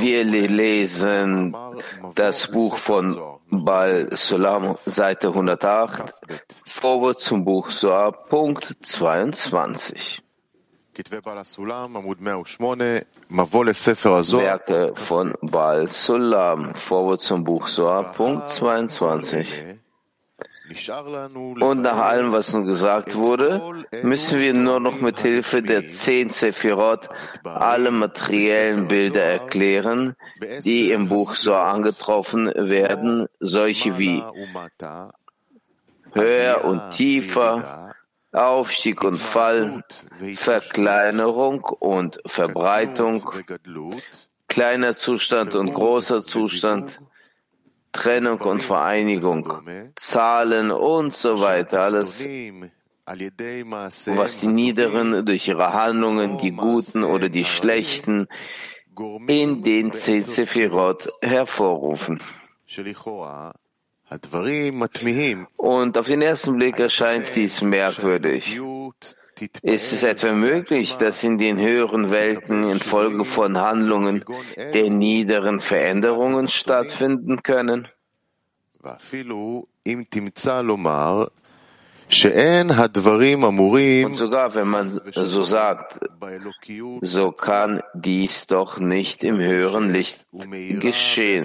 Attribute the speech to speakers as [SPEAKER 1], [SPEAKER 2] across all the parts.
[SPEAKER 1] Wir lesen das Buch von Baal Sulam, Seite 108, Vorwort zum Buch Soar, Punkt 22. Werke von Baal Sulam, Vorwort zum Buch Soar, Punkt 22. Und nach allem, was nun gesagt wurde, müssen wir nur noch mit Hilfe der zehn Sephirot alle materiellen Bilder erklären, die im Buch so angetroffen werden, solche wie höher und tiefer, Aufstieg und Fall, Verkleinerung und Verbreitung, kleiner Zustand und großer Zustand, Trennung und Vereinigung, Zahlen und so weiter, alles, was die Niederen durch ihre Handlungen, die Guten oder die Schlechten, in den zehn Sephirot hervorrufen. Und auf den ersten Blick erscheint dies merkwürdig. Ist es etwa möglich, dass in den höheren Welten infolge von Handlungen der niederen Veränderungen stattfinden können? Und sogar wenn man so sagt, so kann dies doch nicht im höheren Licht geschehen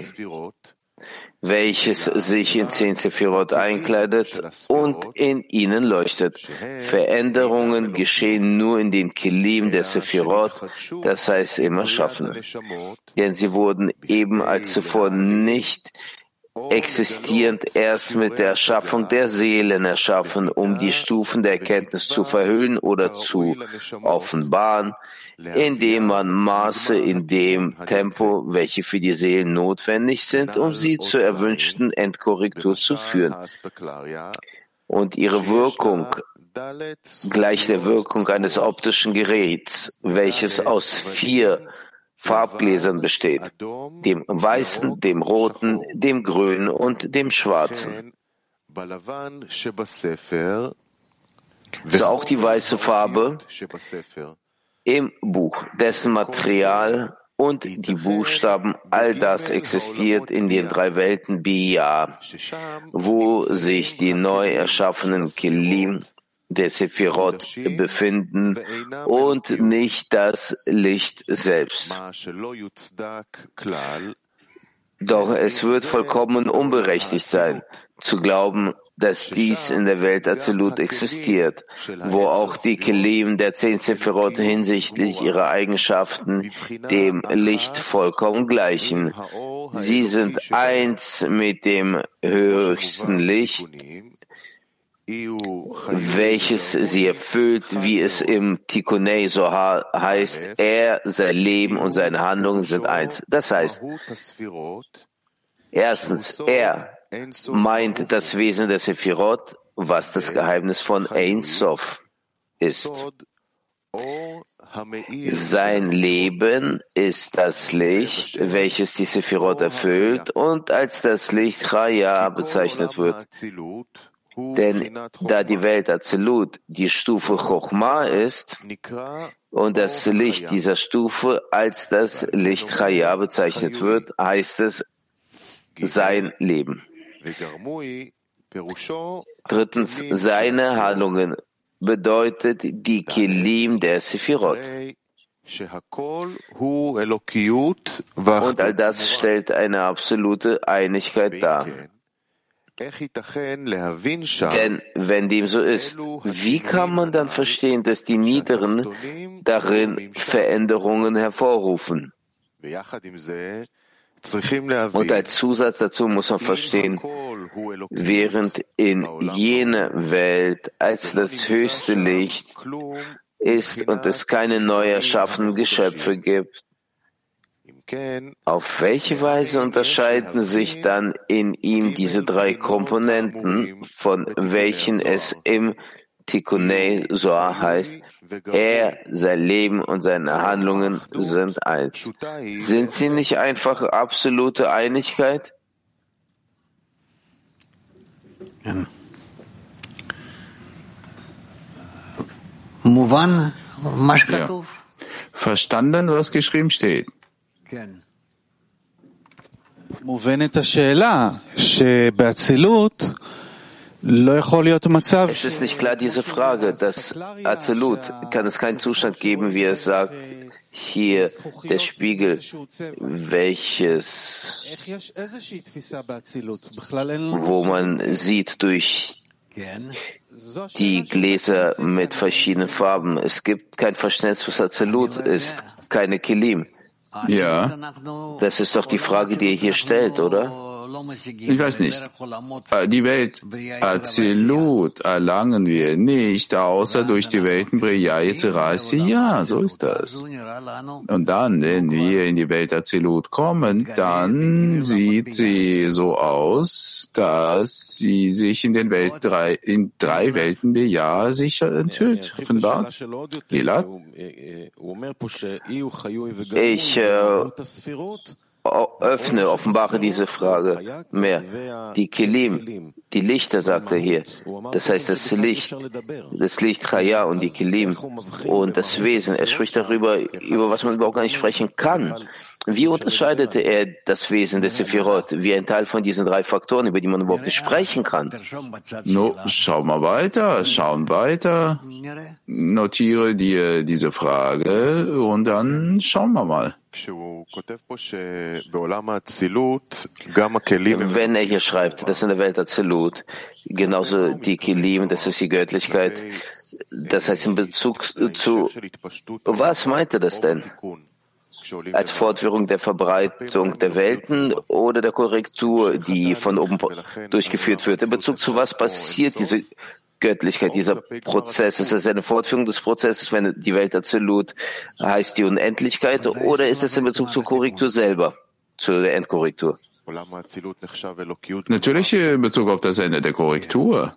[SPEAKER 1] welches sich in zehn Sephirot einkleidet und in ihnen leuchtet. Veränderungen geschehen nur in den Kelim der Sephirot, das heißt im Erschaffenen. Denn sie wurden eben als zuvor nicht existierend erst mit der Erschaffung der Seelen erschaffen, um die Stufen der Erkenntnis zu verhüllen oder zu offenbaren, indem man Maße in dem Tempo, welche für die Seelen notwendig sind, um sie zur erwünschten Endkorrektur zu führen. Und ihre Wirkung gleich der Wirkung eines optischen Geräts, welches aus vier Farbgläsern besteht, dem weißen, dem roten, dem grünen und dem schwarzen. So auch die weiße Farbe im Buch, dessen Material und die Buchstaben, all das existiert in den drei Welten Bia, wo sich die neu erschaffenen Kelim der Sephirot befinden und nicht das Licht selbst. Doch es wird vollkommen unberechtigt sein, zu glauben, dass dies in der Welt Absolut existiert, wo auch die Kelim der zehn Sephirot hinsichtlich ihrer Eigenschaften dem Licht vollkommen gleichen. Sie sind eins mit dem höchsten Licht, welches sie erfüllt, wie es im Tikkunei so heißt, er, sein Leben und seine Handlungen sind eins. Das heißt, erstens, er meint das Wesen der Sephirot, was das Geheimnis von Ein Sof ist. Sein Leben ist das Licht, welches die Sephirot erfüllt und als das Licht Chaya bezeichnet wird. Denn da die Welt Azelut die Stufe Chochma ist und das Licht dieser Stufe als das Licht Chaya bezeichnet wird, heißt es sein Leben. Drittens, seine Handlungen bedeutet die Kelim der Sephirot. Und all das stellt eine absolute Einigkeit dar. Denn wenn dem so ist, wie kann man dann verstehen, dass die Niederen darin Veränderungen hervorrufen? Und als Zusatz dazu muss man verstehen, während in jener Welt als das höchste Licht ist und es keine neu erschaffenen Geschöpfe gibt, auf welche Weise unterscheiden sich dann in ihm diese drei Komponenten, von welchen es im Tikkunei Soar heißt, er, sein Leben und seine Handlungen sind eins. Sind sie nicht einfach absolute Einigkeit?
[SPEAKER 2] Ja. verstanden, was geschrieben steht?
[SPEAKER 1] Es ist nicht klar diese Frage, dass Absolut kann es keinen Zustand geben, wie er sagt, hier der Spiegel, welches, wo man sieht durch die Gläser mit verschiedenen Farben. Es gibt kein Verständnis für Absolut, ist keine Kilim.
[SPEAKER 2] Ja.
[SPEAKER 1] Das ist doch die Frage, die er hier stellt, oder?
[SPEAKER 2] Ich weiß nicht. Äh, die Welt Azilut erlangen wir nicht, außer durch die Welten Briya Ja, so ist das. Und dann, wenn wir in die Welt Azilut kommen, dann sieht sie so aus, dass sie sich in den Welt drei, in drei Welten Briya sich enthüllt, offenbart. Gilad?
[SPEAKER 1] Ich äh, öffne, offenbare diese Frage mehr. Die Kelim, die Lichter, sagt er hier. Das heißt, das Licht, das Licht Chaya und die Kelim und das Wesen. Er spricht darüber, über was man überhaupt gar nicht sprechen kann. Wie unterscheidete er das Wesen des Sephirot wie ein Teil von diesen drei Faktoren, über die man überhaupt nicht sprechen kann?
[SPEAKER 2] No, schau mal weiter, schauen weiter. Notiere dir diese Frage und dann schauen wir mal.
[SPEAKER 1] Wenn er hier schreibt, dass in der Welt Azilut, genauso die Kilim, das ist die Göttlichkeit, das heißt in Bezug zu, was meint er das denn? Als Fortführung der Verbreitung der Welten oder der Korrektur, die von oben durchgeführt wird? In Bezug zu was passiert diese Göttlichkeit, dieser Prozess? Ist es eine Fortführung des Prozesses, wenn die Welt absolut heißt die Unendlichkeit, oder ist es in Bezug zur Korrektur selber, zur Endkorrektur?
[SPEAKER 2] Natürlich in Bezug auf das Ende der Korrektur.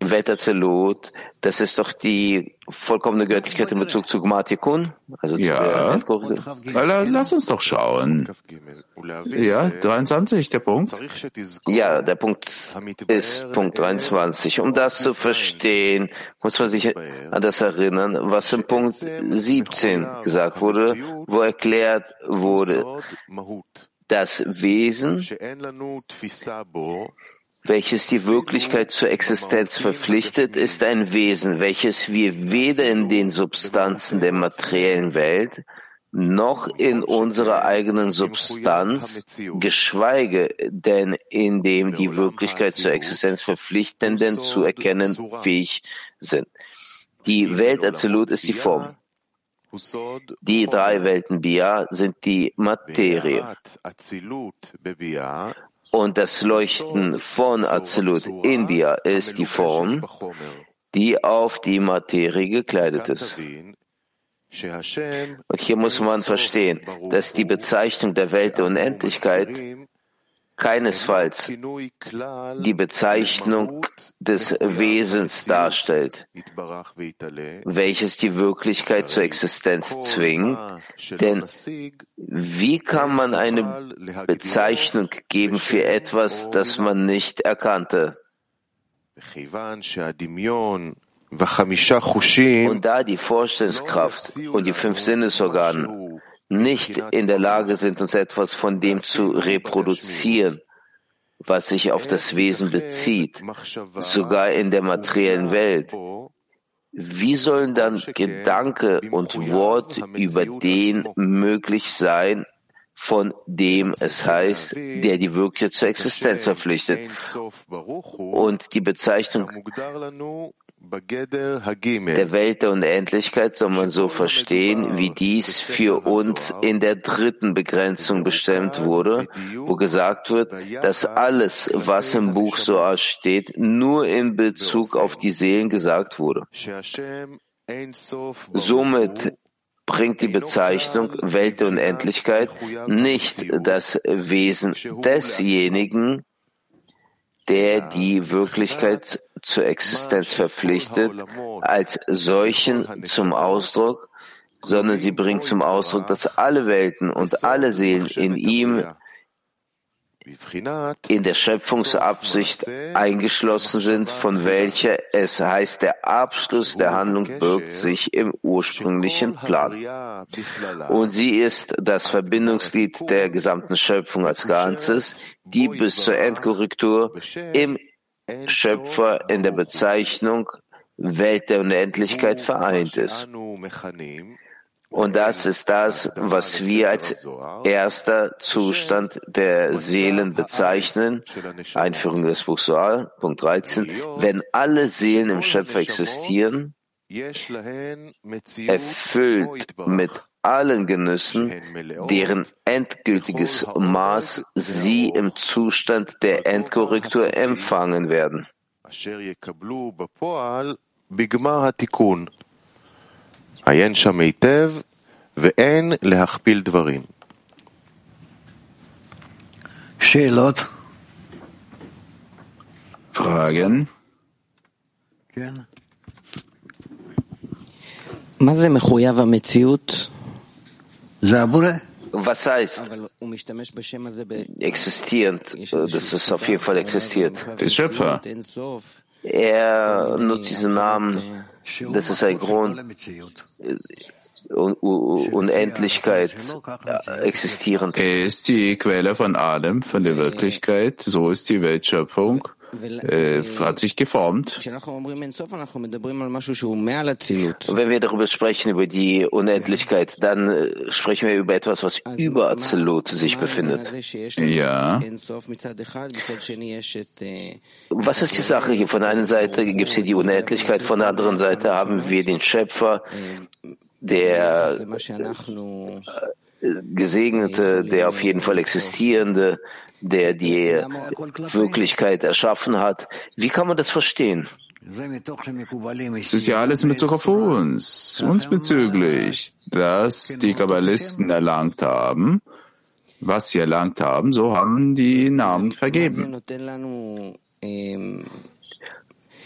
[SPEAKER 1] Wetterzelut, das ist doch die vollkommene Göttlichkeit in Bezug zu Gmatikun?
[SPEAKER 2] Also ja. Lass uns doch schauen. Ja, 23, der Punkt.
[SPEAKER 1] Ja, der Punkt ist Punkt 23. Um das zu verstehen, muss man sich an das erinnern, was im Punkt 17 gesagt wurde, wo erklärt wurde, das Wesen welches die Wirklichkeit zur Existenz verpflichtet, ist ein Wesen, welches wir weder in den Substanzen der materiellen Welt noch in unserer eigenen Substanz, geschweige denn in dem die Wirklichkeit zur Existenz verpflichtenden zu erkennen fähig sind. Die Welt Absolut ist die Form. Die drei Welten Bia sind die Materie. Und das Leuchten von Absolut in Bia ist die Form, die auf die Materie gekleidet ist. Und hier muss man verstehen, dass die Bezeichnung der Welt der Unendlichkeit keinesfalls die Bezeichnung des Wesens darstellt, welches die Wirklichkeit zur Existenz zwingt. Denn wie kann man eine Bezeichnung geben für etwas, das man nicht erkannte? Und da die Vorstellungskraft und die fünf Sinnesorgane nicht in der Lage sind, uns etwas von dem zu reproduzieren, was sich auf das Wesen bezieht, sogar in der materiellen Welt. Wie sollen dann Gedanke und Wort über den möglich sein, von dem es heißt, der die Wirkliche zur Existenz verpflichtet? Und die Bezeichnung der Welt der Unendlichkeit soll man so verstehen, wie dies für uns in der dritten Begrenzung bestimmt wurde, wo gesagt wird, dass alles, was im Buch Soar steht, nur in Bezug auf die Seelen gesagt wurde. Somit bringt die Bezeichnung Welt der Unendlichkeit nicht das Wesen desjenigen, der die Wirklichkeit zur Existenz verpflichtet, als solchen zum Ausdruck, sondern sie bringt zum Ausdruck, dass alle Welten und alle Seelen in ihm in der Schöpfungsabsicht eingeschlossen sind, von welcher es heißt, der Abschluss der Handlung birgt sich im ursprünglichen Plan. Und sie ist das Verbindungsglied der gesamten Schöpfung als Ganzes, die bis zur Endkorrektur im Schöpfer in der Bezeichnung Welt der Unendlichkeit vereint ist. Und das ist das, was wir als erster Zustand der Seelen bezeichnen. Einführung des Buchs Soal, Punkt 13. Wenn alle Seelen im Schöpfer existieren, erfüllt mit allen Genüssen, deren endgültiges Maß sie im Zustand der Endkorrektur empfangen werden.
[SPEAKER 3] עיין שם היטב, ואין להכפיל דברים.
[SPEAKER 4] שאלות?
[SPEAKER 2] Fragen?
[SPEAKER 4] כן.
[SPEAKER 5] מה זה מחויב המציאות?
[SPEAKER 1] Was heißt existierend? Das ist auf jeden Fall existiert.
[SPEAKER 2] Der Schöpfer.
[SPEAKER 1] Er nutzt diesen Namen. Das ist ein Grund. Unendlichkeit äh, existierend.
[SPEAKER 2] Er ist die Quelle von allem, von der Wirklichkeit. So ist die Weltschöpfung äh, hat sich geformt.
[SPEAKER 1] Wenn wir darüber sprechen, über die Unendlichkeit, dann sprechen wir über etwas, was über Azelut sich befindet.
[SPEAKER 2] Ja.
[SPEAKER 1] Was ist die Sache hier? Von einer Seite gibt es hier die Unendlichkeit, von der anderen Seite haben wir den Schöpfer, der Gesegnete, der auf jeden Fall existierende, der die Wirklichkeit erschaffen hat. Wie kann man das verstehen?
[SPEAKER 2] Es ist ja alles in Bezug auf uns, uns bezüglich, dass die Kabbalisten erlangt haben, was sie erlangt haben, so haben die Namen vergeben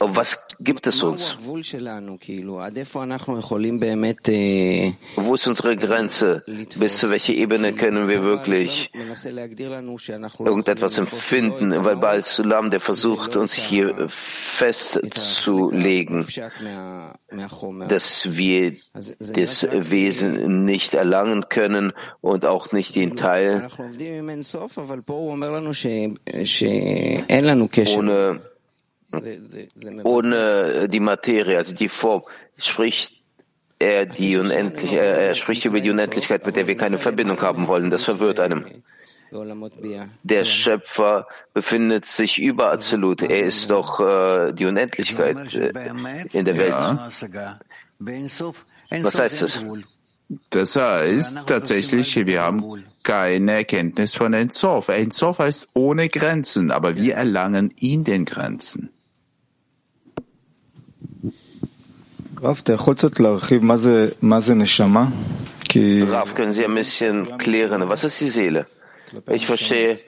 [SPEAKER 1] was gibt es uns? Wo ist unsere Grenze? Bis zu welcher Ebene können wir wirklich irgendetwas empfinden? Weil Baal Sulam, der versucht, uns hier festzulegen, dass wir das Wesen nicht erlangen können und auch nicht den Teil ohne
[SPEAKER 5] hm.
[SPEAKER 1] ohne äh, die Materie, also die Form, spricht er, die Unendlich, äh, er spricht über die Unendlichkeit, mit der wir keine Verbindung haben wollen. Das verwirrt einem. Der Schöpfer befindet sich über Absolut. Er ist doch äh, die Unendlichkeit äh, in der Welt. Ja. Was heißt das?
[SPEAKER 2] Das heißt tatsächlich, wir haben keine Erkenntnis von Enzov. Enzov heißt ohne Grenzen, aber wir erlangen ihn den Grenzen.
[SPEAKER 1] Rav, können Sie ein bisschen klären, was ist die Seele? Ich verstehe,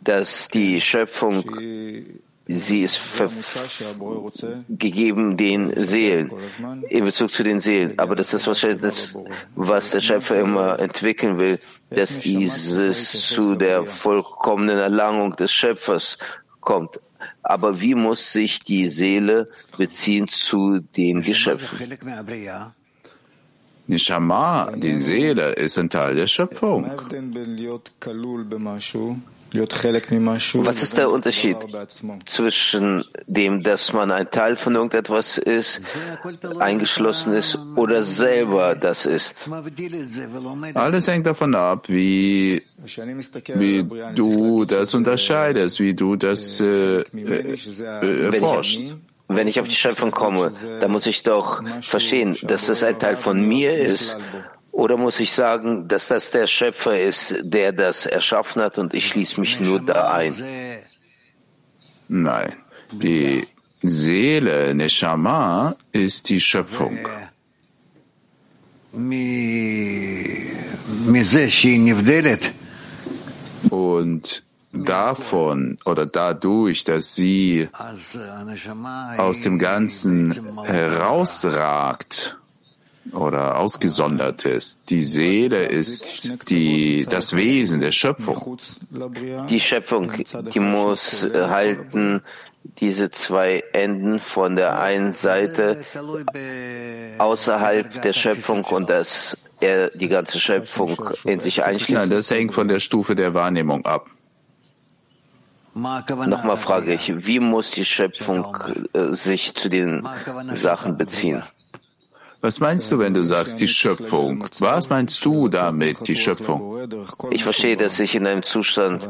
[SPEAKER 1] dass die Schöpfung, sie ist gegeben den Seelen, in Bezug zu den Seelen. Aber das ist wahrscheinlich das, was der Schöpfer immer entwickeln will, dass dieses zu der vollkommenen Erlangung des Schöpfers kommt. Aber wie muss sich die Seele beziehen zu den Geschöpfen?
[SPEAKER 2] Nishama, die Seele, ist ein Teil der Schöpfung.
[SPEAKER 1] Was ist der Unterschied zwischen dem, dass man ein Teil von irgendetwas ist, eingeschlossen ist oder selber das ist?
[SPEAKER 2] Alles hängt davon ab, wie, wie du das unterscheidest, wie du das äh, äh, äh erforscht.
[SPEAKER 1] Wenn ich auf die Schöpfung komme, dann muss ich doch verstehen, dass das ein Teil von mir ist oder muss ich sagen, dass das der Schöpfer ist, der das erschaffen hat und ich schließe mich nur da ein?
[SPEAKER 2] Nein, die Seele, Neshama, ist die Schöpfung. Und davon oder dadurch, dass sie aus dem Ganzen herausragt, oder Ausgesondertes. Die Seele ist die, das Wesen der Schöpfung.
[SPEAKER 1] Die Schöpfung, die muss halten diese zwei Enden von der einen Seite außerhalb der Schöpfung und dass er die ganze Schöpfung in sich einschließt.
[SPEAKER 2] Nein, das hängt von der Stufe der Wahrnehmung ab.
[SPEAKER 1] Nochmal frage ich, wie muss die Schöpfung äh, sich zu den Sachen beziehen?
[SPEAKER 2] Was meinst du, wenn du sagst die Schöpfung? Was meinst du damit, die Schöpfung?
[SPEAKER 1] Ich verstehe, dass ich in einem Zustand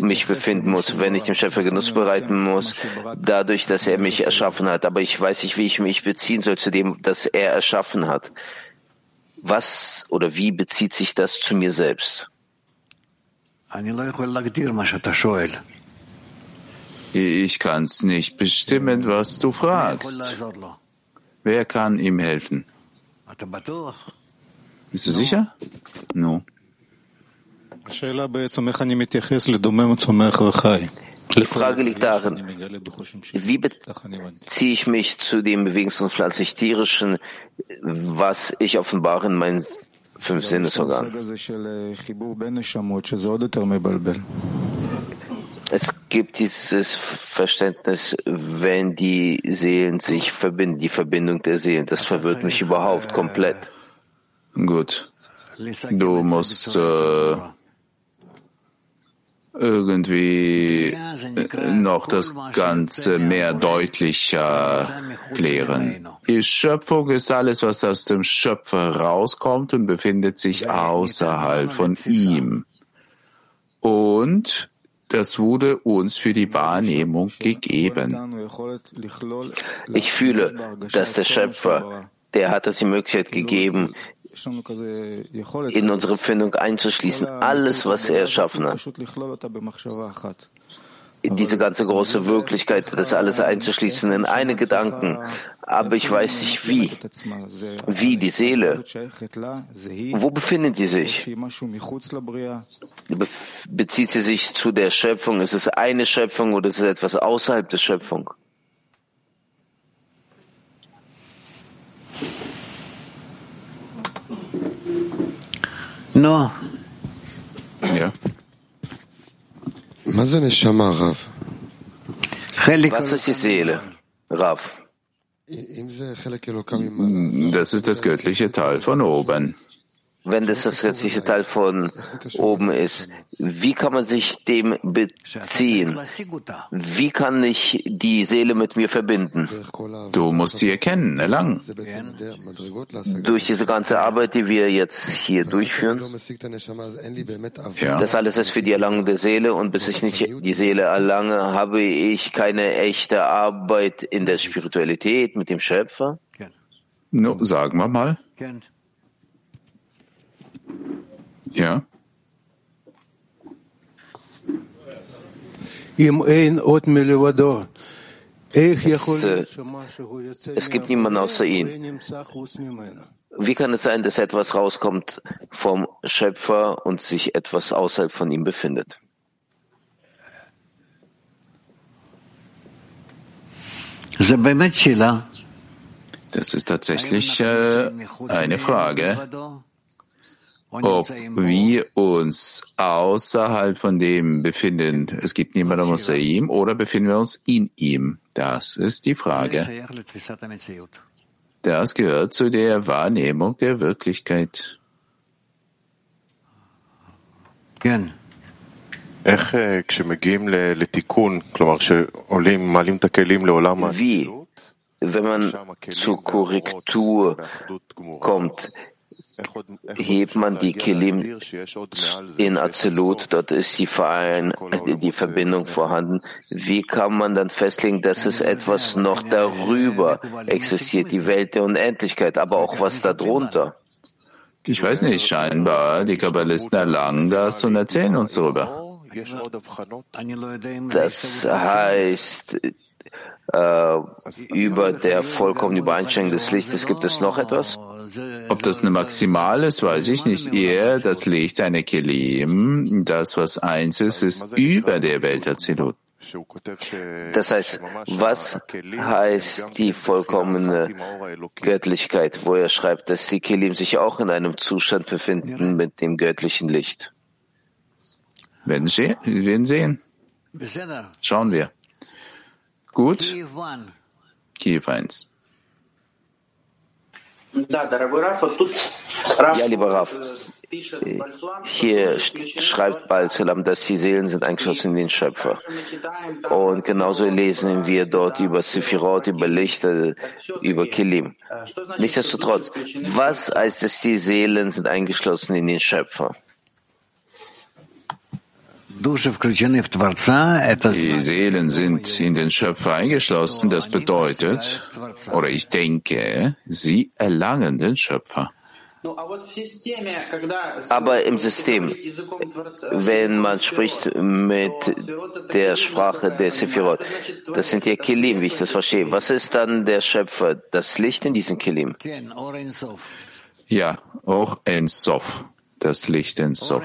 [SPEAKER 1] mich befinden muss, wenn ich dem Schöpfer Genuss bereiten muss, dadurch, dass er mich erschaffen hat. Aber ich weiß nicht, wie ich mich beziehen soll zu dem, das er erschaffen hat. Was oder wie bezieht sich das zu mir selbst?
[SPEAKER 2] Ich kann's nicht bestimmen, was du fragst. Wer kann ihm helfen? Bist du sicher? No.
[SPEAKER 1] Die Frage liegt darin, wie beziehe ich mich zu dem bewegungs- und pflanzlich-tierischen, was ich offenbare in meinen fünf Sinnesorganen? Es gibt dieses Verständnis, wenn die Seelen sich verbinden, die Verbindung der Seelen. Das verwirrt mich überhaupt komplett.
[SPEAKER 2] Gut. Du musst äh, irgendwie äh, noch das Ganze mehr deutlicher klären. Die Schöpfung ist alles, was aus dem Schöpfer rauskommt und befindet sich außerhalb von ihm. Und das wurde uns für die Wahrnehmung gegeben.
[SPEAKER 1] Ich fühle, dass der Schöpfer, der hat uns die Möglichkeit gegeben, in unsere Findung einzuschließen, alles, was er erschaffen hat. In diese ganze große Wirklichkeit, das alles einzuschließen in eine Gedanken aber ich weiß nicht wie. Wie die Seele. Wo befindet sie sich? Bezieht sie sich zu der Schöpfung? Ist es eine Schöpfung oder ist es etwas außerhalb der Schöpfung?
[SPEAKER 4] No.
[SPEAKER 2] Ja.
[SPEAKER 1] Was ist die Seele, Rav?
[SPEAKER 2] Das ist das göttliche Teil von oben.
[SPEAKER 1] Wenn das das göttliche Teil von oben ist, wie kann man sich dem beziehen? Wie kann ich die Seele mit mir verbinden?
[SPEAKER 2] Du musst sie erkennen, erlangen.
[SPEAKER 1] Durch diese ganze Arbeit, die wir jetzt hier durchführen,
[SPEAKER 2] ja.
[SPEAKER 1] das alles ist für die Erlangung der Seele und bis ich nicht die Seele erlange, habe ich keine echte Arbeit in der Spiritualität mit dem Schöpfer.
[SPEAKER 2] No, sagen wir mal. Ja.
[SPEAKER 1] Es, äh, es gibt niemanden außer ihm. Wie kann es sein, dass etwas rauskommt vom Schöpfer und sich etwas außerhalb von ihm befindet?
[SPEAKER 2] Das ist tatsächlich äh, eine Frage ob wir uns außerhalb von dem befinden. Es gibt niemanden außer ihm oder befinden wir uns in ihm? Das ist die Frage. Das gehört zu der Wahrnehmung der Wirklichkeit.
[SPEAKER 1] Wie, wenn man zur Korrektur kommt, hebt man die
[SPEAKER 3] Kilim
[SPEAKER 1] in
[SPEAKER 3] Azelut,
[SPEAKER 1] dort ist die, Verein, äh, die Verbindung vorhanden. Wie kann man dann festlegen, dass es etwas noch darüber existiert, die Welt der Unendlichkeit, aber auch was darunter?
[SPEAKER 2] Ich weiß nicht, scheinbar, die Kabbalisten erlangen das und erzählen uns darüber.
[SPEAKER 1] Das heißt, äh, über der vollkommenen Übereinstimmung des Lichtes gibt es noch etwas?
[SPEAKER 2] Ob das eine Maximal ist, weiß ich nicht. Eher das Licht einer Kelim, das was eins ist, ist über der Welt Azilut.
[SPEAKER 1] Das heißt, was heißt die vollkommene Göttlichkeit, wo er schreibt, dass die Kelim sich auch in einem Zustand befinden mit dem göttlichen Licht?
[SPEAKER 2] Werden. Wir werden sehen. Schauen wir. Gut. Kiew 1.
[SPEAKER 1] Ja, lieber Raf. Hier schreibt Balzalam, dass die Seelen sind eingeschlossen in den Schöpfer. Und genauso lesen wir dort über Sephirot, über Lichter, über Kilim. Nichtsdestotrotz, was heißt es, die Seelen sind eingeschlossen in den Schöpfer?
[SPEAKER 2] Die Seelen sind in den Schöpfer eingeschlossen. Das bedeutet, oder ich denke, sie erlangen den Schöpfer.
[SPEAKER 1] Aber im System, wenn man spricht mit der Sprache der Sephirot, das sind ja Kelim, wie ich das verstehe. Was ist dann der Schöpfer? Das Licht in diesen Kelim?
[SPEAKER 2] Ja, auch in Sof, das Licht in Sof.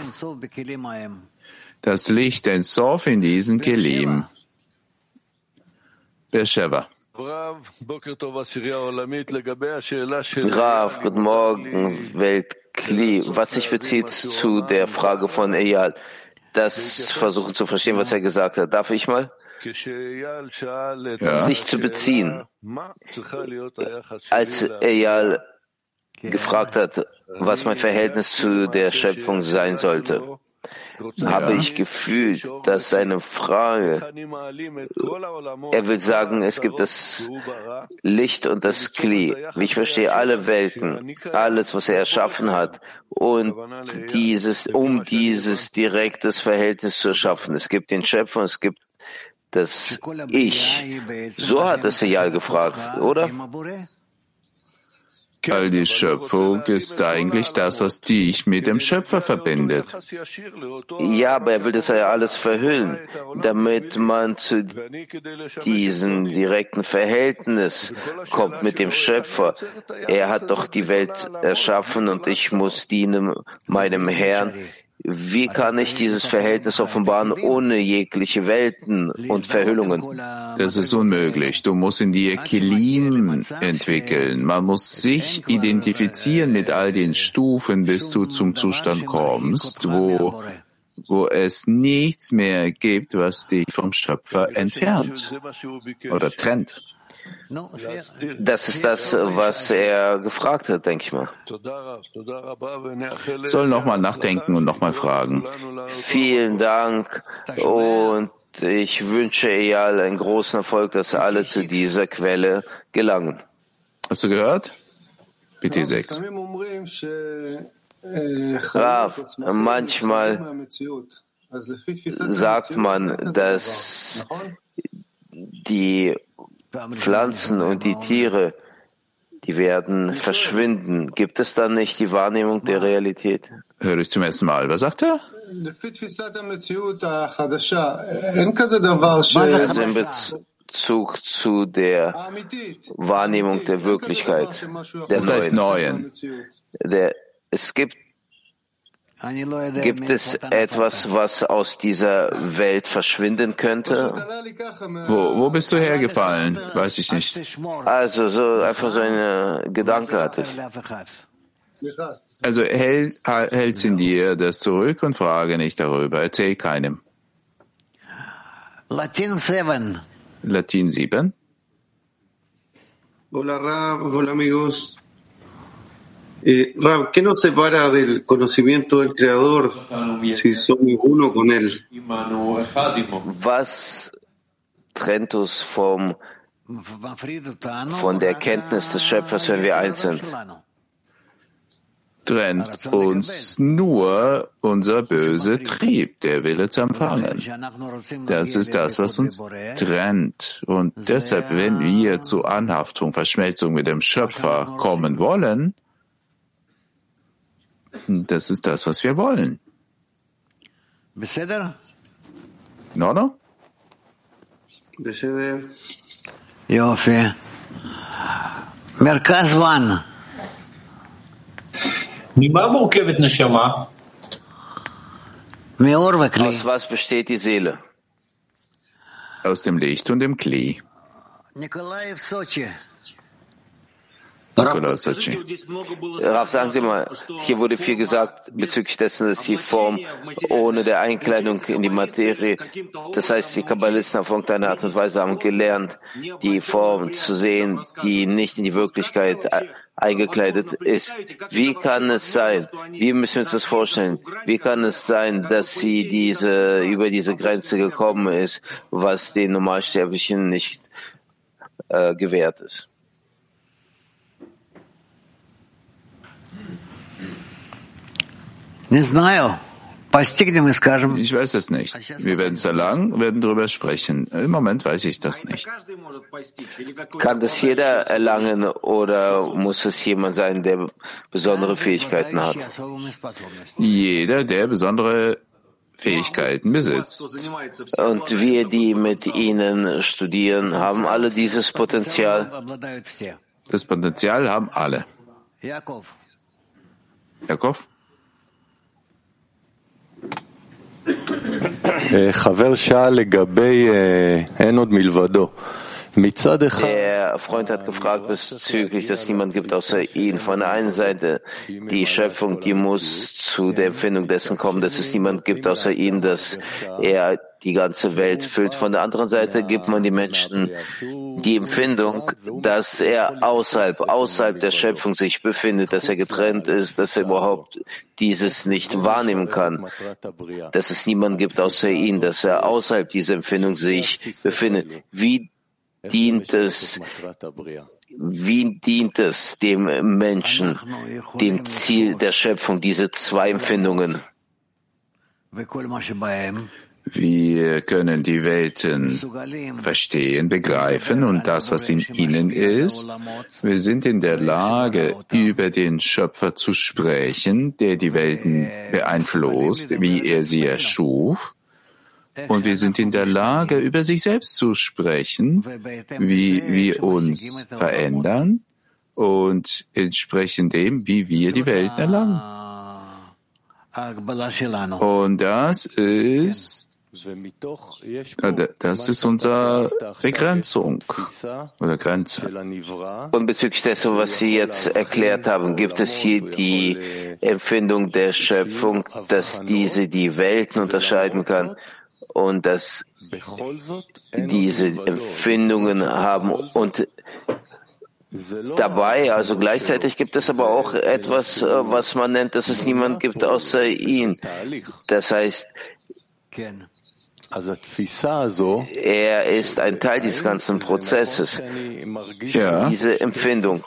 [SPEAKER 2] Das Licht in Sof in diesen Kelim. Beersheba.
[SPEAKER 1] Rav, guten Morgen, Weltkli. Was sich bezieht zu der Frage von Eyal, das versuchen zu verstehen, was er gesagt hat. Darf ich mal? Ja. Sich zu beziehen. Als Eyal gefragt hat, was mein Verhältnis zu der Schöpfung sein sollte, habe ich gefühlt, dass seine Frage, er will sagen, es gibt das Licht und das Kli. Ich verstehe alle Welten, alles, was er erschaffen hat, und dieses, um dieses direktes Verhältnis zu erschaffen. Es gibt den Schöpfer, es gibt das Ich. So hat es Eyal gefragt, oder?
[SPEAKER 2] All die Schöpfung ist eigentlich das, was dich mit dem Schöpfer verbindet.
[SPEAKER 1] Ja, aber er will das ja alles verhüllen, damit man zu diesem direkten Verhältnis kommt mit dem Schöpfer. Er hat doch die Welt erschaffen und ich muss dienen meinem Herrn wie kann ich dieses Verhältnis offenbaren ohne jegliche Welten und Verhüllungen?
[SPEAKER 2] Das ist unmöglich. Du musst in dir Kilim entwickeln. Man muss sich identifizieren mit all den Stufen, bis du zum Zustand kommst, wo, wo es nichts mehr gibt, was dich vom Schöpfer entfernt oder trennt.
[SPEAKER 1] Das ist das, was er gefragt hat, denke ich mal.
[SPEAKER 2] Soll nochmal nachdenken und nochmal fragen.
[SPEAKER 1] Vielen Dank und ich wünsche Eyal einen großen Erfolg, dass alle zu dieser Quelle gelangen.
[SPEAKER 2] Hast du gehört? Bitte 6.
[SPEAKER 1] Rav, manchmal sagt man, dass die Pflanzen und die Tiere, die werden verschwinden. Gibt es dann nicht die Wahrnehmung der Realität?
[SPEAKER 2] Höre ich zum ersten Mal. Was sagt er?
[SPEAKER 1] Also in Bezug zu der Wahrnehmung der Wirklichkeit. Der
[SPEAKER 2] das heißt neuen.
[SPEAKER 1] Der, es gibt Gibt es etwas, was aus dieser Welt verschwinden könnte?
[SPEAKER 2] Wo, wo bist du hergefallen? Weiß ich nicht.
[SPEAKER 1] Also so einfach so ein Gedanke hatte ich.
[SPEAKER 2] Also hält hält's in dir das zurück und frage nicht darüber. Erzähl keinem.
[SPEAKER 4] Latin 7.
[SPEAKER 2] Latin 7.
[SPEAKER 6] Hola Rab, hola amigos. Eh, Rab, ¿qué nos separa del conocimiento del Creador si somos uno con Él?
[SPEAKER 1] Was trennt uns vom, von der Erkenntnis des Schöpfers, wenn wir eins sind?
[SPEAKER 2] Trennt uns nur unser böser Trieb, der Wille zu empfangen. Das ist das, was uns trennt. Und deshalb, wenn wir zu Anhaftung, Verschmelzung mit dem Schöpfer kommen wollen, das ist das, was wir wollen. In Ordnung?
[SPEAKER 4] יופי. מרכז וואן.
[SPEAKER 7] ממה מורכבת נשמה?
[SPEAKER 4] מאור וכלי.
[SPEAKER 1] Aus was besteht die Seele?
[SPEAKER 2] aus dem Licht und dem Kli.
[SPEAKER 4] Nikolaev Sochi.
[SPEAKER 1] Rav, sagen Sie mal, hier wurde viel gesagt bezüglich dessen, dass die Form ohne der Einkleidung in die Materie, das heißt, die Kabbalisten auf irgendeine Art und Weise haben gelernt, die Form zu sehen, die nicht in die Wirklichkeit eingekleidet ist. Wie kann es sein? Wie müssen wir uns das vorstellen? Wie kann es sein, dass sie diese, über diese Grenze gekommen ist, was den Normalsterblichen nicht äh, gewährt ist?
[SPEAKER 2] Ich weiß es nicht. Wir werden es erlangen, werden darüber sprechen. Im Moment weiß ich das nicht.
[SPEAKER 1] Kann das jeder erlangen oder muss es jemand sein, der besondere Fähigkeiten hat?
[SPEAKER 2] Jeder, der besondere Fähigkeiten besitzt.
[SPEAKER 1] Und wir, die mit ihnen studieren, haben alle dieses Potenzial?
[SPEAKER 2] Das Potenzial haben alle.
[SPEAKER 4] Jakob.
[SPEAKER 2] Jakob?
[SPEAKER 3] חבר שאל לגבי אין עוד מלבדו.
[SPEAKER 1] Der Freund hat gefragt bezüglich, dass niemand gibt außer ihn. Von der einen Seite die Schöpfung, die muss zu der Empfindung dessen kommen, dass es niemand gibt außer ihn, dass er die ganze Welt füllt. Von der anderen Seite gibt man die Menschen die Empfindung, dass er außerhalb, außerhalb der Schöpfung sich befindet, dass er getrennt ist, dass er überhaupt dieses nicht wahrnehmen kann, dass es niemand gibt außer ihn, dass er außerhalb dieser Empfindung sich befindet. Wie dient es, wie dient es dem Menschen, dem Ziel der Schöpfung, diese zwei Empfindungen?
[SPEAKER 2] Wir können die Welten verstehen, begreifen und das, was in ihnen ist. Wir sind in der Lage, über den Schöpfer zu sprechen, der die Welten beeinflusst, wie er sie erschuf. Und wir sind in der Lage, über sich selbst zu sprechen, wie wir uns verändern und entsprechend dem, wie wir die Welt erlangen. Und das ist das ist unsere Begrenzung oder Grenze.
[SPEAKER 1] Und bezüglich dessen, was Sie jetzt erklärt haben, gibt es hier die Empfindung der Schöpfung, dass diese die Welten unterscheiden kann und dass diese Empfindungen haben und dabei, also gleichzeitig gibt es aber auch etwas, was man nennt, dass es niemand gibt außer ihn. Das heißt, er ist ein Teil dieses ganzen Prozesses.
[SPEAKER 2] Ja.
[SPEAKER 1] Diese Empfindung.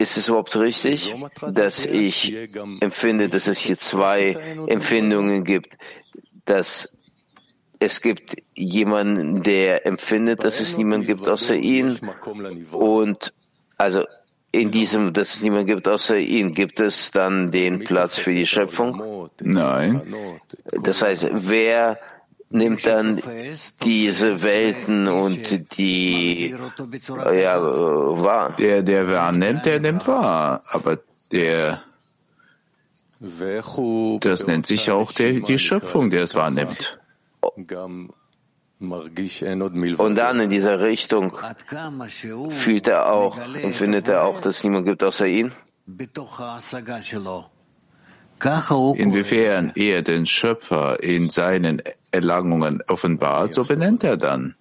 [SPEAKER 1] Ist es überhaupt richtig, dass ich empfinde, dass es hier zwei Empfindungen gibt, dass es gibt jemanden, der empfindet, dass es niemand gibt außer ihn. Und also in diesem, dass es niemand gibt außer ihn, gibt es dann den Platz für die Schöpfung?
[SPEAKER 2] Nein.
[SPEAKER 1] Das heißt, wer nimmt dann diese Welten und die ja, wahr?
[SPEAKER 2] Der, der wahrnimmt, der nimmt wahr. Aber der das nennt sich auch der, die Schöpfung, der es wahrnimmt.
[SPEAKER 1] Und dann in dieser Richtung fühlt er auch, empfindet er auch, dass es niemand gibt außer ihn?
[SPEAKER 2] Inwiefern er den Schöpfer in seinen Erlangungen offenbart, so benennt er dann.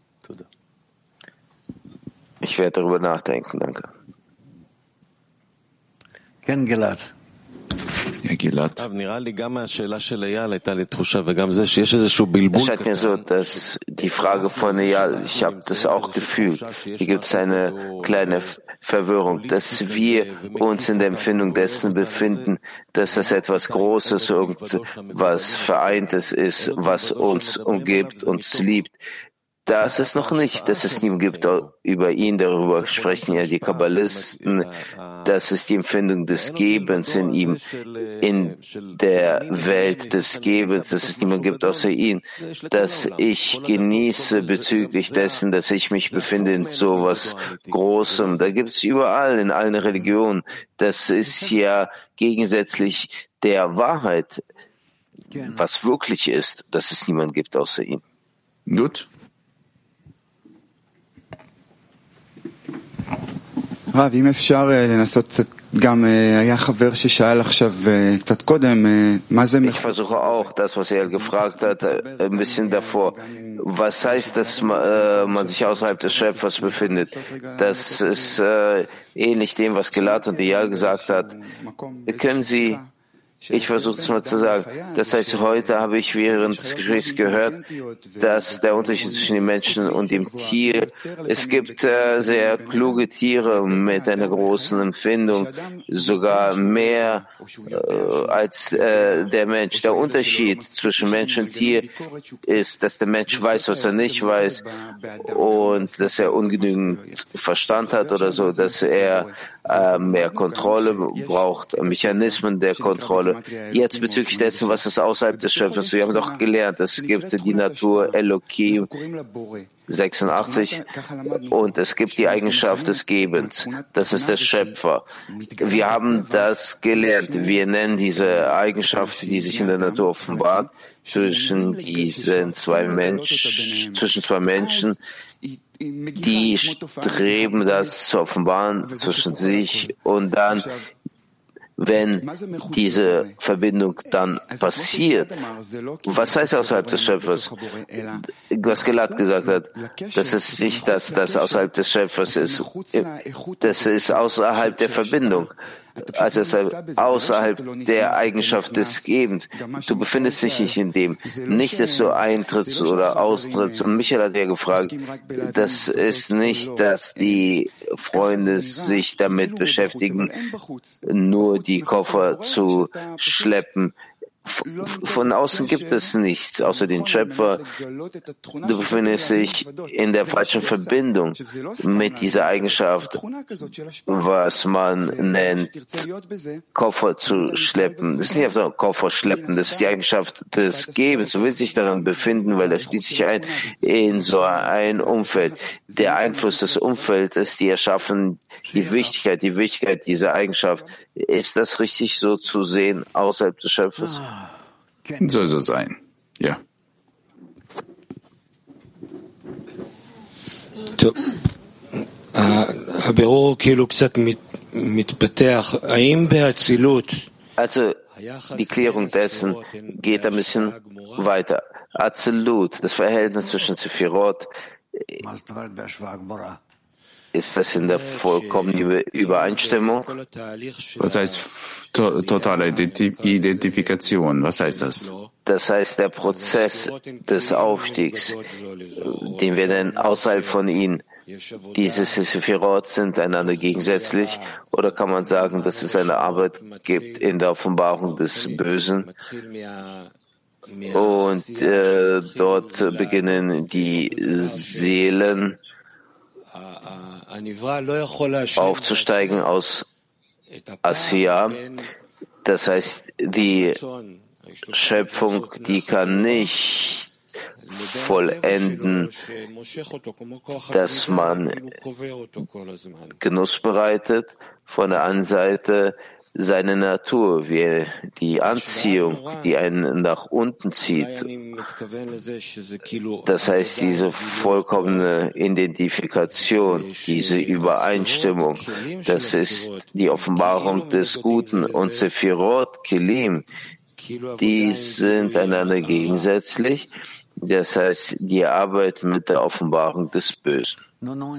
[SPEAKER 1] Ich werde darüber nachdenken, danke.
[SPEAKER 4] Ken Gilad.
[SPEAKER 2] Ja, Gilad.
[SPEAKER 1] Es scheint mir so, dass die Frage von Eyal, ich habe das auch gefühlt, hier gibt es eine kleine Verwirrung, dass wir uns in der Empfindung dessen befinden, dass das etwas Großes, irgendwas Vereintes ist, was uns umgibt, uns liebt. Das ist noch nicht, dass es ihm gibt, über ihn, darüber sprechen ja die Kabbalisten, das ist die Empfindung des Gebens in ihm, in der Welt des Gebens, dass es niemand gibt außer ihn, dass ich genieße bezüglich dessen, dass ich mich befinde in so was Großem. Da gibt es überall, in allen Religionen. Das ist ja gegensätzlich der Wahrheit, was wirklich ist, dass es niemand gibt außer ihm.
[SPEAKER 2] Gut.
[SPEAKER 8] רב, אם אפשר לנסות קצת, גם היה חבר ששאל עכשיו קצת קודם, מה זה...
[SPEAKER 1] Ich versuche auch das, was er gefragt hat, ein bisschen davor. Was heißt, dass man sich außerhalb des Schöpfers befindet? Das ist äh, ähnlich dem, was Gelat und Eyal gesagt hat. Können Sie ich versuche es mal zu sagen. Das heißt, heute habe ich während des Gesprächs gehört, dass der Unterschied zwischen dem Menschen und dem Tier, es gibt äh, sehr kluge Tiere mit einer großen Empfindung, sogar mehr äh, als äh, der Mensch. Der Unterschied zwischen Mensch und Tier ist, dass der Mensch weiß, was er nicht weiß und dass er ungenügend Verstand hat oder so, dass er mehr Kontrolle braucht, Mechanismen der Kontrolle. Jetzt bezüglich dessen, was ist außerhalb des Schöpfers. Wir haben doch gelernt, es gibt die Natur Elohim 86 und es gibt die Eigenschaft des Gebens. Das ist der Schöpfer. Wir haben das gelernt. Wir nennen diese Eigenschaft, die sich in der Natur offenbart, zwischen diesen zwei Menschen, zwischen zwei Menschen, die streben das zu offenbaren zwischen sich und dann, wenn diese Verbindung dann passiert, was heißt außerhalb des Schöpfers? Was Gelat gesagt hat, das ist nicht das, das außerhalb des Schöpfers ist. Das ist außerhalb der Verbindung also außerhalb der Eigenschaft des Gebens. Du befindest dich nicht in dem. Nicht, dass du eintrittst oder austrittst. Und Michael hat ja gefragt, das ist nicht, dass die Freunde sich damit beschäftigen, nur die Koffer zu schleppen. Von außen gibt es nichts außer den Schöpfer. Du befindest dich in der falschen Verbindung mit dieser Eigenschaft, was man nennt, Koffer zu schleppen. Das ist nicht einfach Koffer schleppen, das ist die Eigenschaft des Gebens. Du willst dich daran befinden, weil er schließt sich ein in so ein Umfeld. Der Einfluss des Umfelds ist die Erschaffen, die Wichtigkeit, die Wichtigkeit dieser Eigenschaft. Ist das richtig so zu sehen außerhalb des Schöpfers?
[SPEAKER 2] Soll so sein. Ja.
[SPEAKER 1] Also die Klärung dessen geht ein bisschen weiter. Absolut, das Verhältnis zwischen Sephirot ist das in der vollkommenen Übereinstimmung?
[SPEAKER 2] Was heißt to totale Identifikation? Was heißt das?
[SPEAKER 1] Das heißt, der Prozess des Aufstiegs, den wir nennen außerhalb von ihnen, diese Sephirot sind einander gegensätzlich oder kann man sagen, dass es eine Arbeit gibt in der Offenbarung des Bösen und äh, dort beginnen die Seelen aufzusteigen aus Asiya. Das heißt, die Schöpfung, die kann nicht vollenden, dass man Genuss bereitet. Von der anderen Seite seine Natur, wie die Anziehung, die einen nach unten zieht. Das heißt, diese vollkommene Identifikation, diese Übereinstimmung, das ist die Offenbarung des Guten und Sephirot, Kelim, die sind einander gegensätzlich. Das heißt, die Arbeit mit der Offenbarung des Bösen.
[SPEAKER 2] No,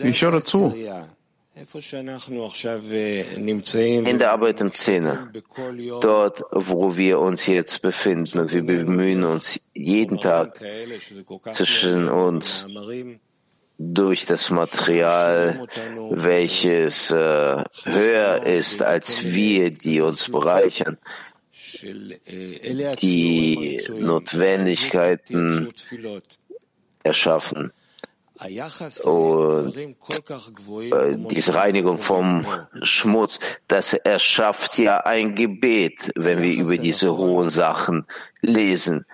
[SPEAKER 2] ich höre zu.
[SPEAKER 1] In der Arbeit im Zehner, dort, wo wir uns jetzt befinden, und wir bemühen uns jeden Tag zwischen uns durch das Material, welches äh, höher ist als wir, die uns bereichern, die Notwendigkeiten erschaffen diese Reinigung vom Schmutz, das erschafft ja ein Gebet, wenn wir über diese hohen Sachen lesen.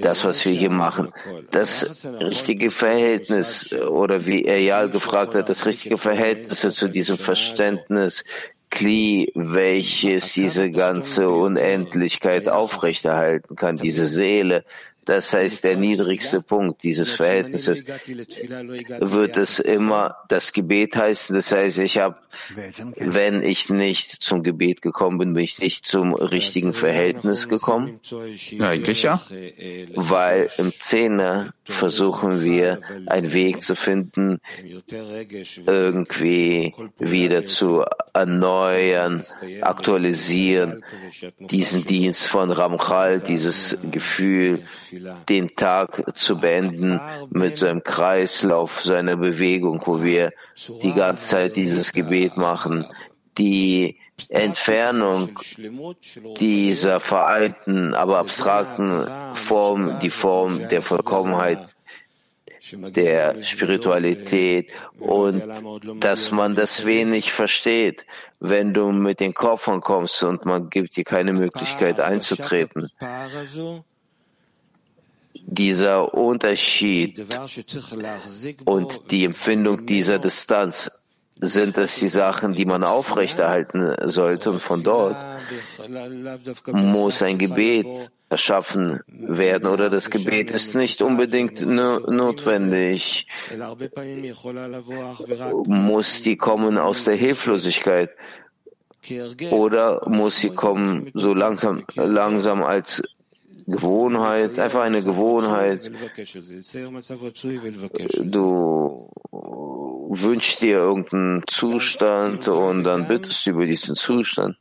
[SPEAKER 1] Das, was wir hier machen. Das richtige Verhältnis, oder wie Eyal gefragt hat, das richtige Verhältnis zu diesem Verständnis, Kli, welches diese ganze Unendlichkeit aufrechterhalten kann, diese Seele, das heißt der niedrigste Punkt dieses Verhältnisses, wird es immer das Gebet heißen. Das heißt, ich habe, wenn ich nicht zum Gebet gekommen bin, bin ich nicht zum richtigen Verhältnis gekommen.
[SPEAKER 2] Eigentlich ja.
[SPEAKER 1] Weil im Zehner versuchen wir, einen Weg zu finden, irgendwie wieder zu erneuern, aktualisieren, diesen Dienst von Ramchal, dieses Gefühl, den Tag zu beenden mit so einem Kreislauf, so einer Bewegung, wo wir die ganze Zeit dieses Gebet machen, die Entfernung dieser vereinten, aber abstrakten Form, die Form der Vollkommenheit, der Spiritualität und dass man das wenig versteht, wenn du mit den Koffern kommst und man gibt dir keine Möglichkeit einzutreten. Dieser Unterschied und die Empfindung dieser Distanz sind es die Sachen, die man aufrechterhalten sollte. Und von dort muss ein Gebet erschaffen werden oder das Gebet ist nicht unbedingt notwendig, muss die kommen aus der Hilflosigkeit oder muss sie kommen so langsam, langsam als Gewohnheit, einfach eine Gewohnheit. Du wünschst dir irgendeinen Zustand und dann bittest du über diesen Zustand.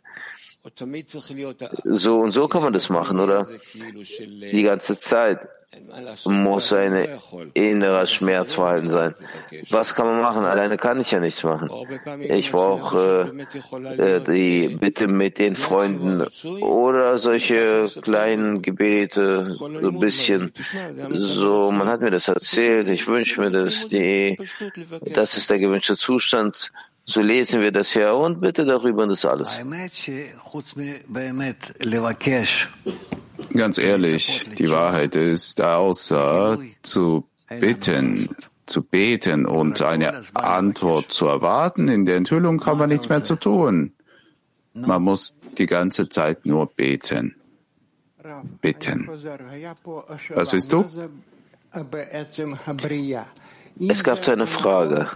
[SPEAKER 1] So und so kann man das machen, oder? Die ganze Zeit muss ein innerer Schmerz vorhanden sein. Was kann man machen? Alleine kann ich ja nichts machen. Ich brauche äh, die Bitte mit den Freunden oder solche kleinen Gebete, so ein bisschen. So, man hat mir das erzählt, ich wünsche mir das, die, das ist der gewünschte Zustand. So lesen wir das ja und bitte darüber und das alles.
[SPEAKER 2] Ganz ehrlich, die Wahrheit ist, außer zu bitten, zu beten und eine Antwort zu erwarten, in der Enthüllung kann man nichts mehr zu tun. Man muss die ganze Zeit nur beten. Bitten. Was willst du?
[SPEAKER 1] Es gab so eine Frage.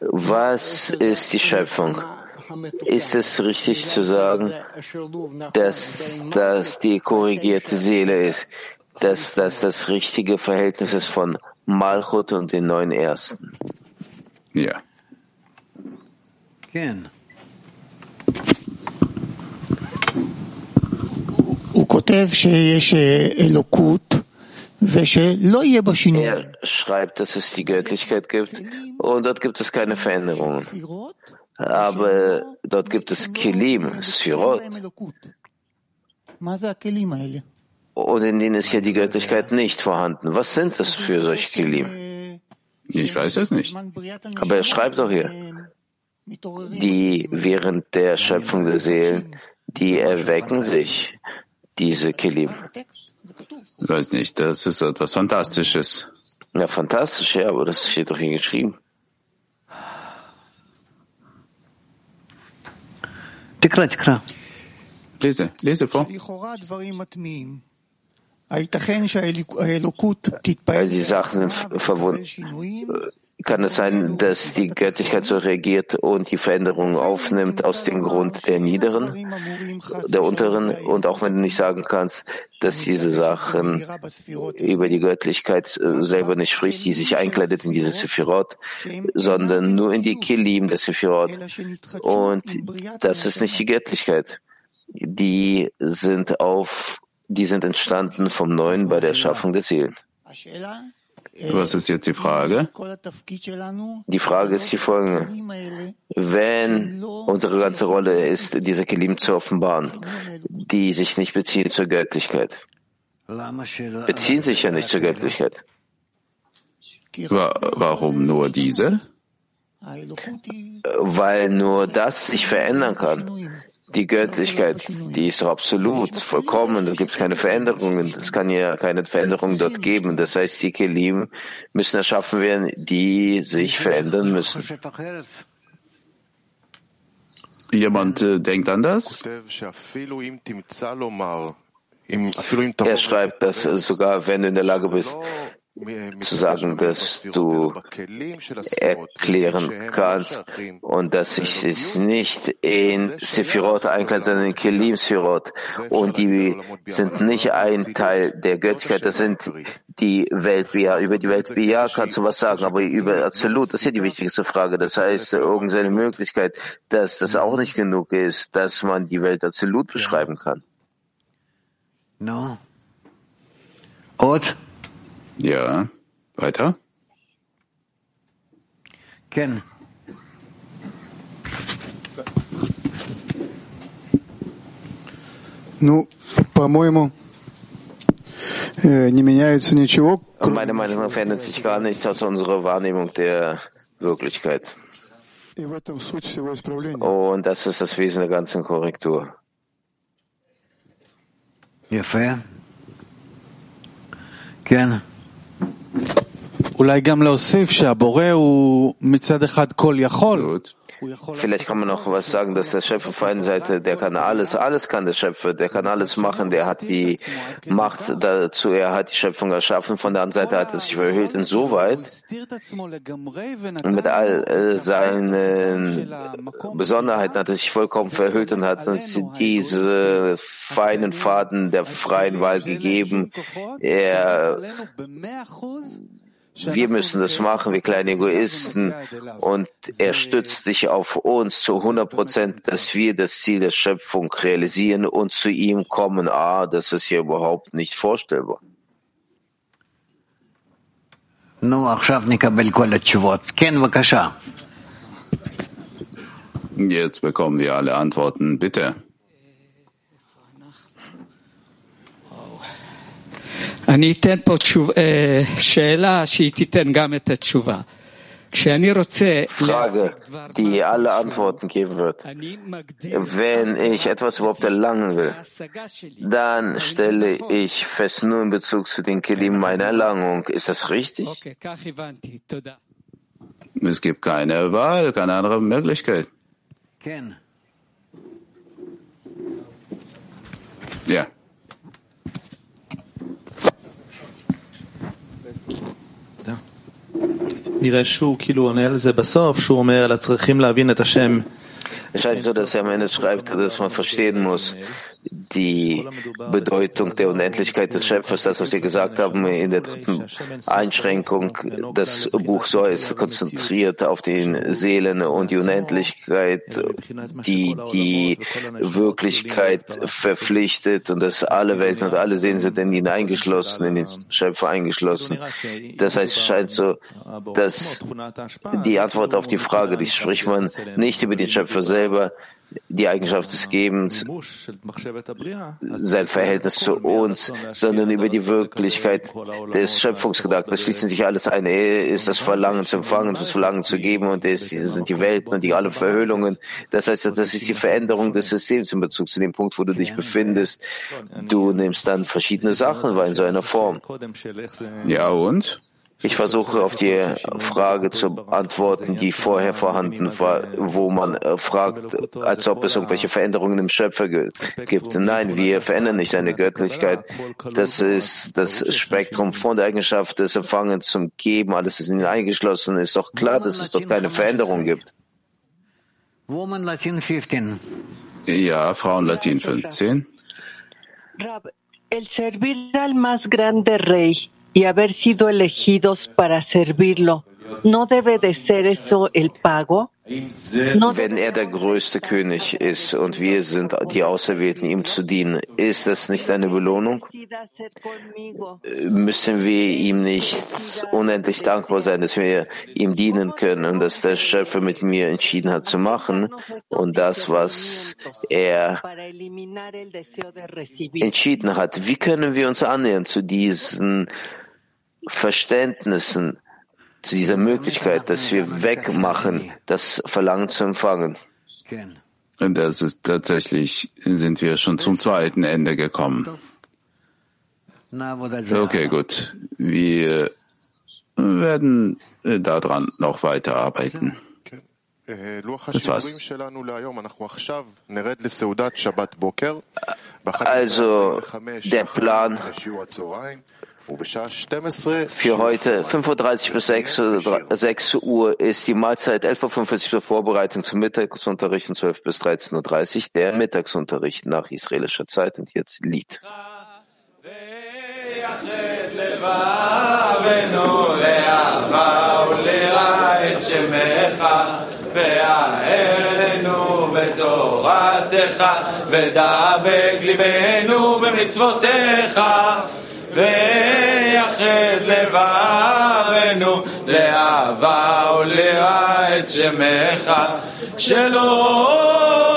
[SPEAKER 1] Was ist die Schöpfung? Ist es richtig zu sagen, dass das die korrigierte Seele ist, dass das das richtige Verhältnis ist von Malchut und den neun Ersten?
[SPEAKER 2] Ja.
[SPEAKER 1] Er schreibt, dass es die Göttlichkeit gibt und dort gibt es keine Veränderungen. Aber dort gibt es Kelim, Sphirot. Und in denen ist ja die Göttlichkeit nicht vorhanden. Was sind das für solche Kelim?
[SPEAKER 2] Ich weiß es nicht.
[SPEAKER 1] Aber er schreibt doch hier, die während der Schöpfung der Seelen, die erwecken sich, diese Kelim.
[SPEAKER 2] Ich weiß nicht, das ist etwas Fantastisches.
[SPEAKER 1] Ja, fantastisch, ja, aber das steht doch hier geschrieben.
[SPEAKER 2] Lese, lese vor.
[SPEAKER 1] Weil die Sachen verbunden. Kann es sein, dass die Göttlichkeit so reagiert und die Veränderung aufnimmt aus dem Grund der Niederen, der Unteren? Und auch wenn du nicht sagen kannst, dass diese Sachen über die Göttlichkeit äh, selber nicht spricht, die sich einkleidet in diese Sephirot, sondern nur in die Kilim der Sephirot. Und das ist nicht die Göttlichkeit. Die sind auf, die sind entstanden vom Neuen bei der Erschaffung der Seelen.
[SPEAKER 2] Was ist jetzt die Frage?
[SPEAKER 1] Die Frage ist die folgende. Wenn unsere ganze Rolle ist, diese Kelim zu offenbaren, die sich nicht beziehen zur Göttlichkeit, beziehen sich ja nicht zur Göttlichkeit.
[SPEAKER 2] Warum nur diese?
[SPEAKER 1] Weil nur das sich verändern kann. Die Göttlichkeit, die ist doch absolut, vollkommen, da gibt es keine Veränderungen. Es kann ja keine Veränderung dort geben. Das heißt, die Kelim müssen erschaffen werden, die sich verändern müssen.
[SPEAKER 2] Jemand äh, denkt anders?
[SPEAKER 1] Er schreibt, dass sogar wenn du in der Lage bist, zu sagen, dass du erklären kannst und dass ich es nicht in Sephirot einkleide, sondern in Kelim Sephirot. Und die sind nicht ein Teil der Göttlichkeit, das sind die Welt Über die Welt kannst du was sagen, aber über Absolut, das ist ja die wichtigste Frage. Das heißt, irgendeine Möglichkeit, dass das auch nicht genug ist, dass man die Welt Absolut beschreiben kann.
[SPEAKER 4] No. Und?
[SPEAKER 2] Ja, weiter?
[SPEAKER 4] Ken.
[SPEAKER 9] Ну, по-моему, э, не меняется ничего.
[SPEAKER 1] Meiner Meinung nach verändert sich gar nichts aus unserer Wahrnehmung der Wirklichkeit. Und das ist das Wesen der ganzen Korrektur.
[SPEAKER 4] Gerne.
[SPEAKER 10] אולי גם להוסיף שהבורא הוא מצד אחד כל יכול.
[SPEAKER 1] Vielleicht kann man noch was sagen, dass der Schöpfer auf einer Seite, der kann alles, alles kann der Schöpfer, der kann alles machen, der hat die Macht dazu, er hat die Schöpfung erschaffen, von der anderen Seite hat er sich verhüllt insoweit mit all äh, seinen Besonderheiten hat er sich vollkommen verhüllt und hat uns diese feinen Faden der freien Wahl gegeben. Er wir müssen das machen, wie kleine Egoisten. Und er stützt sich auf uns zu 100 Prozent, dass wir das Ziel der Schöpfung realisieren und zu ihm kommen. Ah, das ist hier überhaupt nicht vorstellbar.
[SPEAKER 2] Jetzt bekommen wir alle Antworten. Bitte.
[SPEAKER 11] אני אתן פה תשוב, שאלה שהיא תיתן גם את התשובה.
[SPEAKER 1] Frage, die alle Antworten geben wird. Wenn ich etwas überhaupt erlangen will, dann stelle ich fest nur in Bezug zu den Kelim meiner Erlangung. Ist das richtig?
[SPEAKER 2] Es gibt keine Wahl, keine andere Möglichkeit. Ja.
[SPEAKER 1] Es scheint so, dass er am Ende schreibt, dass man verstehen muss, die Bedeutung der Unendlichkeit des Schöpfers, das, was wir gesagt haben in der dritten Einschränkung. Das Buch so ist konzentriert auf den Seelen und die Unendlichkeit, die die Wirklichkeit verpflichtet und dass alle Welten und alle Seelen sind in ihn eingeschlossen, in den Schöpfer eingeschlossen. Das heißt, es scheint so, dass die Antwort auf die Frage, die spricht man nicht über den Schöpfer selber, die Eigenschaft des Gebens, sein Verhältnis zu uns, sondern über die Wirklichkeit des Schöpfungsgedankens. Da schließen sich alles ein. Er ist das Verlangen zu empfangen, das Verlangen zu geben und er sind die Welten und die alle Verhüllungen. Das heißt, das ist die Veränderung des Systems in Bezug zu dem Punkt, wo du dich befindest. Du nimmst dann verschiedene Sachen wahr in so einer Form.
[SPEAKER 2] Ja und?
[SPEAKER 1] Ich versuche auf die Frage zu antworten, die vorher vorhanden war, wo man äh, fragt, als ob es irgendwelche Veränderungen im Schöpfer gibt. Nein, wir verändern nicht seine Göttlichkeit. Das ist das Spektrum von der Eigenschaft des Empfangens zum Geben. Alles ist in ihn eingeschlossen. Ist doch klar, dass es dort keine Veränderung gibt.
[SPEAKER 2] Ja, Frauen Latin 15.
[SPEAKER 12] El servir al más grande rey y haber sido elegidos para servirlo, ¿no debe de ser eso el pago?
[SPEAKER 1] Wenn er der größte König ist und wir sind die Auserwählten, ihm zu dienen, ist das nicht eine Belohnung? Müssen wir ihm nicht unendlich dankbar sein, dass wir ihm dienen können und dass der Schöpfer mit mir entschieden hat zu machen und das, was er entschieden hat? Wie können wir uns annähern zu diesen Verständnissen, zu dieser Möglichkeit, dass wir wegmachen, das Verlangen zu empfangen.
[SPEAKER 2] Und das ist tatsächlich, sind wir schon zum zweiten Ende gekommen. Okay, gut. Wir werden daran noch weiterarbeiten. Das war's.
[SPEAKER 1] Also der Plan für heute 5.30 bis 6, 6 Uhr ist die Mahlzeit 11.45 Uhr zur Vorbereitung zum Mittagsunterricht und 12 bis 13.30 Uhr der Mittagsunterricht nach israelischer Zeit und jetzt Lied.
[SPEAKER 13] בתורתך, ודבק ליבנו במצוותיך. ויחד לבבנו לאהבה וליראה את שמך. שלא